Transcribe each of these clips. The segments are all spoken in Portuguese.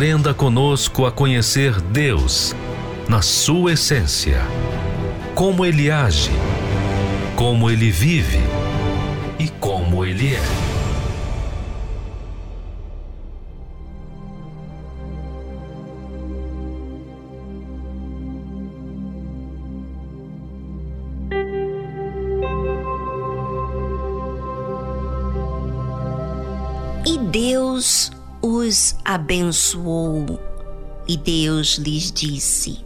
Aprenda conosco a conhecer Deus na sua essência, como Ele age, como Ele vive e como ele é. E Deus os abençoou, e Deus lhes disse: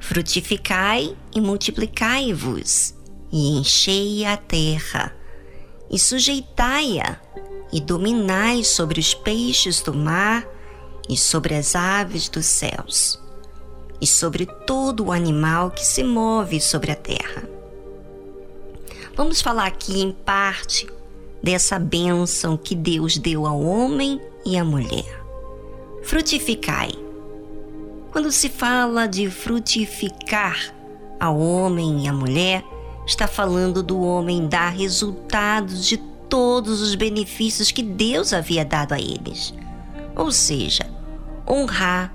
Frutificai e multiplicai-vos, e enchei a terra e sujeitai-a, e dominai sobre os peixes do mar e sobre as aves dos céus, e sobre todo o animal que se move sobre a terra. Vamos falar aqui em parte dessa bênção que Deus deu ao homem e à mulher. Frutificai. Quando se fala de frutificar ao homem e à mulher, está falando do homem dar resultados de todos os benefícios que Deus havia dado a eles. Ou seja, honrar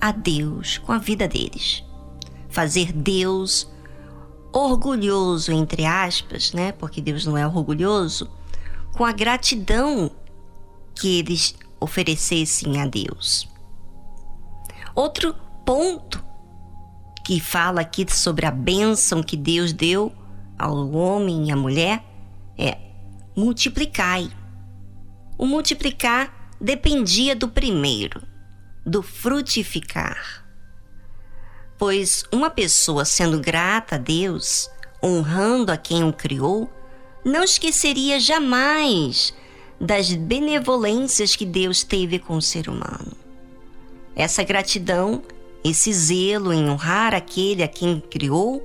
a Deus com a vida deles. Fazer Deus orgulhoso, entre aspas, né? Porque Deus não é orgulhoso, com a gratidão que eles oferecessem a Deus. Outro ponto que fala aqui sobre a bênção que Deus deu ao homem e à mulher é multiplicai. O multiplicar dependia do primeiro, do frutificar. Pois uma pessoa sendo grata a Deus, honrando a quem o criou, não esqueceria jamais das benevolências que Deus teve com o ser humano. Essa gratidão, esse zelo em honrar aquele a quem criou,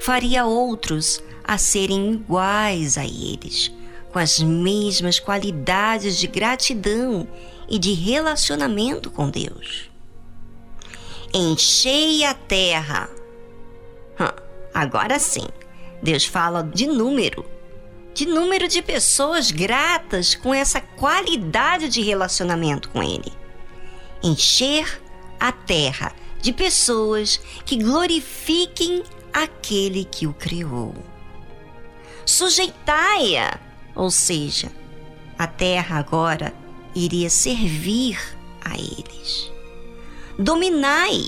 faria outros a serem iguais a eles, com as mesmas qualidades de gratidão e de relacionamento com Deus. Enchei a terra. Agora sim, Deus fala de número, de número de pessoas gratas com essa qualidade de relacionamento com Ele. Encher a terra de pessoas que glorifiquem aquele que o criou sujeitai-a, ou seja, a terra agora iria servir a eles. Dominai.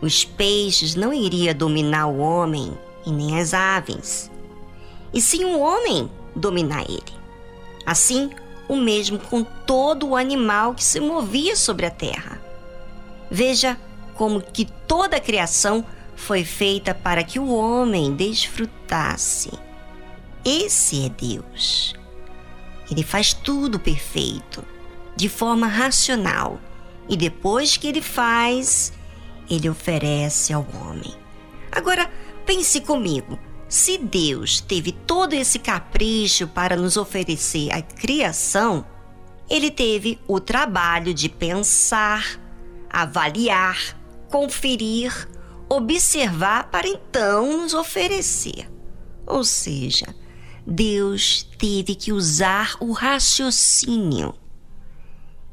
Os peixes não iria dominar o homem e nem as aves, e sim o homem dominar ele. Assim, o mesmo com todo o animal que se movia sobre a terra. Veja como que toda a criação foi feita para que o homem desfrutasse esse é Deus. Ele faz tudo perfeito, de forma racional, e depois que ele faz, ele oferece ao homem. Agora, pense comigo: se Deus teve todo esse capricho para nos oferecer a criação, ele teve o trabalho de pensar, avaliar, conferir, observar para então nos oferecer. Ou seja, Deus teve que usar o raciocínio.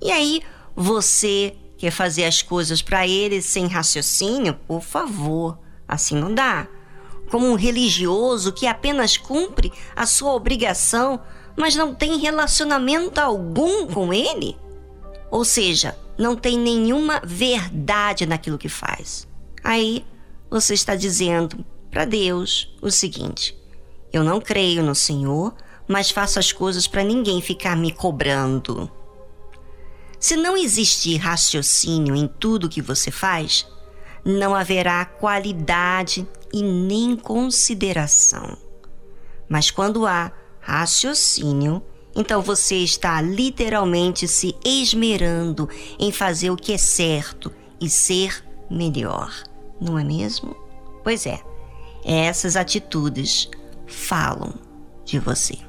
E aí, você quer fazer as coisas para ele sem raciocínio? Por favor, Assim não dá. Como um religioso que apenas cumpre a sua obrigação, mas não tem relacionamento algum com ele? Ou seja, não tem nenhuma verdade naquilo que faz. Aí você está dizendo para Deus o seguinte: eu não creio no Senhor, mas faço as coisas para ninguém ficar me cobrando. Se não existir raciocínio em tudo que você faz, não haverá qualidade e nem consideração. Mas quando há raciocínio, então você está literalmente se esmerando em fazer o que é certo e ser melhor, não é mesmo? Pois é, essas atitudes falam de você.